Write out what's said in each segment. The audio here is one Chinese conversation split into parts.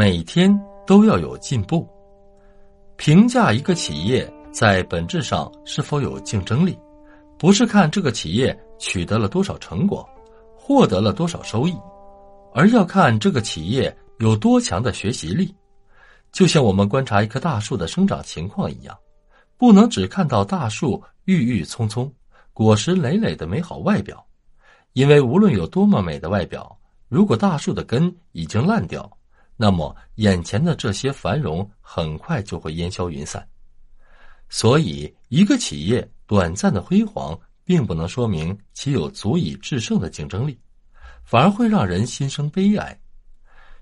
每天都要有进步。评价一个企业在本质上是否有竞争力，不是看这个企业取得了多少成果，获得了多少收益，而要看这个企业有多强的学习力。就像我们观察一棵大树的生长情况一样，不能只看到大树郁郁葱葱、果实累累的美好外表，因为无论有多么美的外表，如果大树的根已经烂掉，那么眼前的这些繁荣很快就会烟消云散。所以，一个企业短暂的辉煌，并不能说明其有足以制胜的竞争力，反而会让人心生悲哀。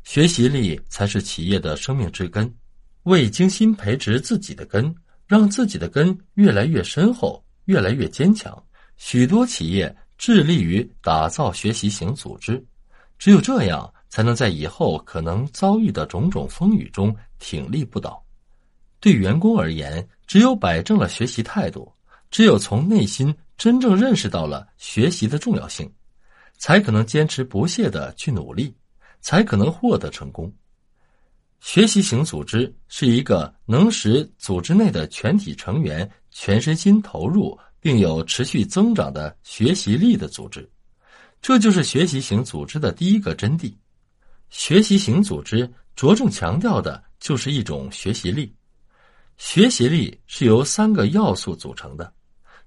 学习力才是企业的生命之根，为精心培植自己的根，让自己的根越来越深厚、越来越坚强。许多企业致力于打造学习型组织，只有这样，才能在以后可能遭遇的种种风雨中挺立不倒。对员工而言，只有摆正了学习态度，只有从内心真正认识到了学习的重要性，才可能坚持不懈的去努力。才可能获得成功。学习型组织是一个能使组织内的全体成员全身心投入，并有持续增长的学习力的组织。这就是学习型组织的第一个真谛。学习型组织着重强调的就是一种学习力。学习力是由三个要素组成的，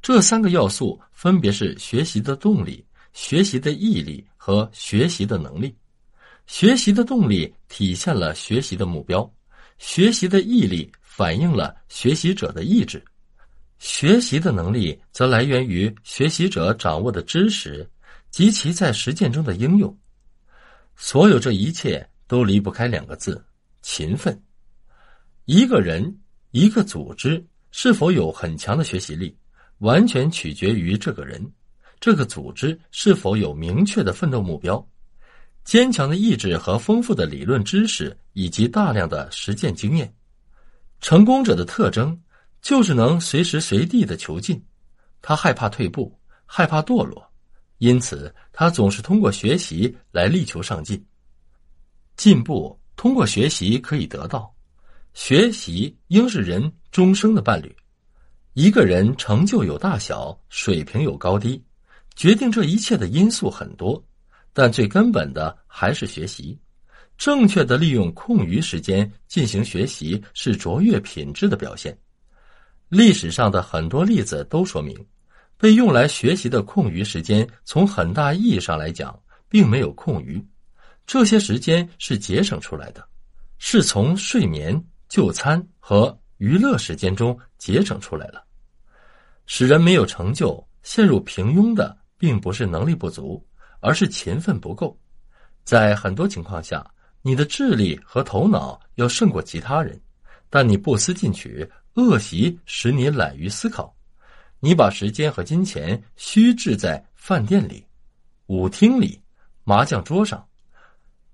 这三个要素分别是学习的动力、学习的毅力和学习的能力。学习的动力体现了学习的目标，学习的毅力反映了学习者的意志，学习的能力则来源于学习者掌握的知识及其在实践中的应用。所有这一切都离不开两个字：勤奋。一个人、一个组织是否有很强的学习力，完全取决于这个人、这个组织是否有明确的奋斗目标。坚强的意志和丰富的理论知识，以及大量的实践经验，成功者的特征就是能随时随地的求进。他害怕退步，害怕堕落，因此他总是通过学习来力求上进。进步通过学习可以得到，学习应是人终生的伴侣。一个人成就有大小，水平有高低，决定这一切的因素很多。但最根本的还是学习，正确的利用空余时间进行学习是卓越品质的表现。历史上的很多例子都说明，被用来学习的空余时间，从很大意义上来讲，并没有空余，这些时间是节省出来的，是从睡眠、就餐和娱乐时间中节省出来了。使人没有成就、陷入平庸的，并不是能力不足。而是勤奋不够，在很多情况下，你的智力和头脑要胜过其他人，但你不思进取，恶习使你懒于思考，你把时间和金钱虚掷在饭店里、舞厅里、麻将桌上，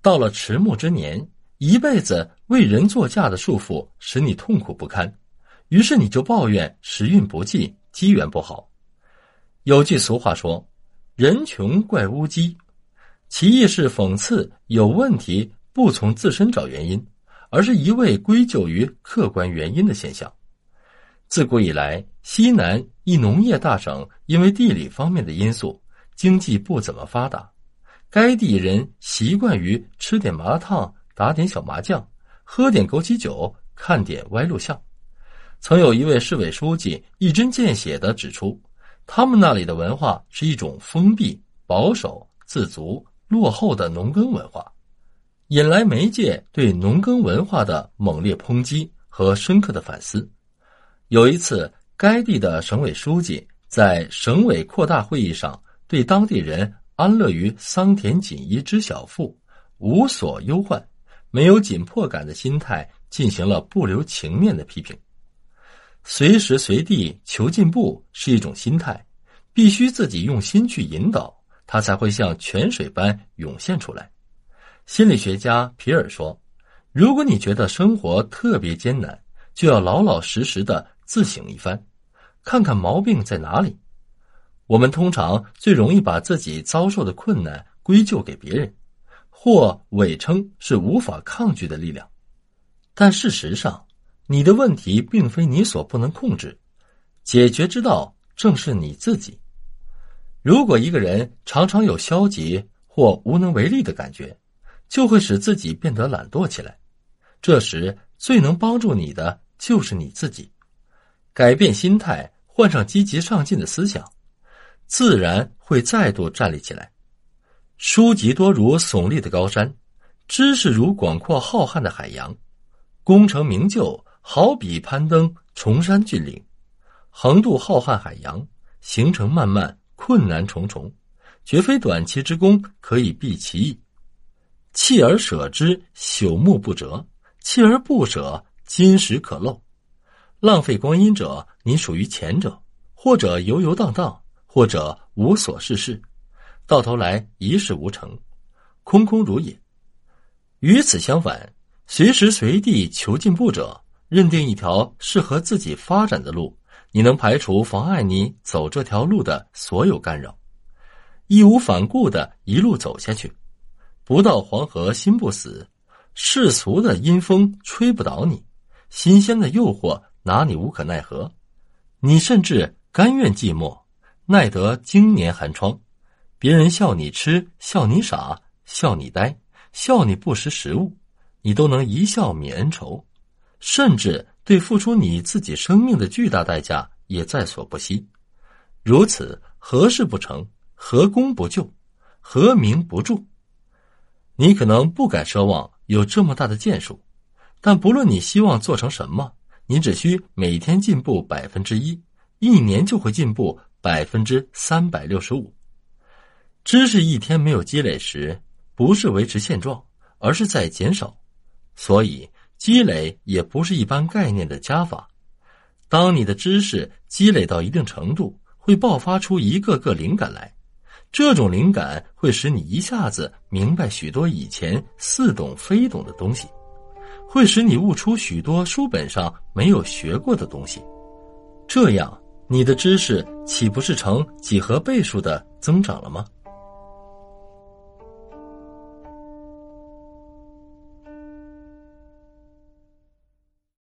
到了迟暮之年，一辈子为人作嫁的束缚使你痛苦不堪，于是你就抱怨时运不济，机缘不好。有句俗话说。人穷怪乌鸡，其意是讽刺有问题不从自身找原因，而是一味归咎于客观原因的现象。自古以来，西南一农业大省，因为地理方面的因素，经济不怎么发达。该地人习惯于吃点麻辣烫，打点小麻将，喝点枸杞酒，看点歪录像。曾有一位市委书记一针见血的指出。他们那里的文化是一种封闭、保守、自足、落后的农耕文化，引来媒介对农耕文化的猛烈抨击和深刻的反思。有一次，该地的省委书记在省委扩大会议上，对当地人安乐于桑田锦衣之小妇，无所忧患、没有紧迫感的心态进行了不留情面的批评。随时随地求进步是一种心态，必须自己用心去引导，它才会像泉水般涌现出来。心理学家皮尔说：“如果你觉得生活特别艰难，就要老老实实的自省一番，看看毛病在哪里。”我们通常最容易把自己遭受的困难归咎给别人，或伪称是无法抗拒的力量。但事实上，你的问题并非你所不能控制，解决之道正是你自己。如果一个人常常有消极或无能为力的感觉，就会使自己变得懒惰起来。这时，最能帮助你的就是你自己。改变心态，换上积极上进的思想，自然会再度站立起来。书籍多如耸立的高山，知识如广阔浩瀚的海洋。功成名就，好比攀登崇山峻岭，横渡浩瀚海洋，行程漫漫，困难重重，绝非短期之功可以避其意。弃而舍之，朽木不折；弃而不舍，金石可镂。浪费光阴者，你属于前者；或者游游荡荡，或者无所事事，到头来一事无成，空空如也。与此相反。随时随地求进步者，认定一条适合自己发展的路，你能排除妨碍你走这条路的所有干扰，义无反顾的一路走下去。不到黄河心不死，世俗的阴风吹不倒你，新鲜的诱惑拿你无可奈何，你甚至甘愿寂寞，耐得经年寒窗。别人笑你痴，笑你傻，笑你呆，笑你不识时务。你都能一笑泯恩仇，甚至对付出你自己生命的巨大代价也在所不惜。如此，何事不成？何功不就？何名不著？你可能不敢奢望有这么大的建树，但不论你希望做成什么，你只需每天进步百分之一，一年就会进步百分之三百六十五。知识一天没有积累时，不是维持现状，而是在减少。所以，积累也不是一般概念的加法。当你的知识积累到一定程度，会爆发出一个个灵感来。这种灵感会使你一下子明白许多以前似懂非懂的东西，会使你悟出许多书本上没有学过的东西。这样，你的知识岂不是成几何倍数的增长了吗？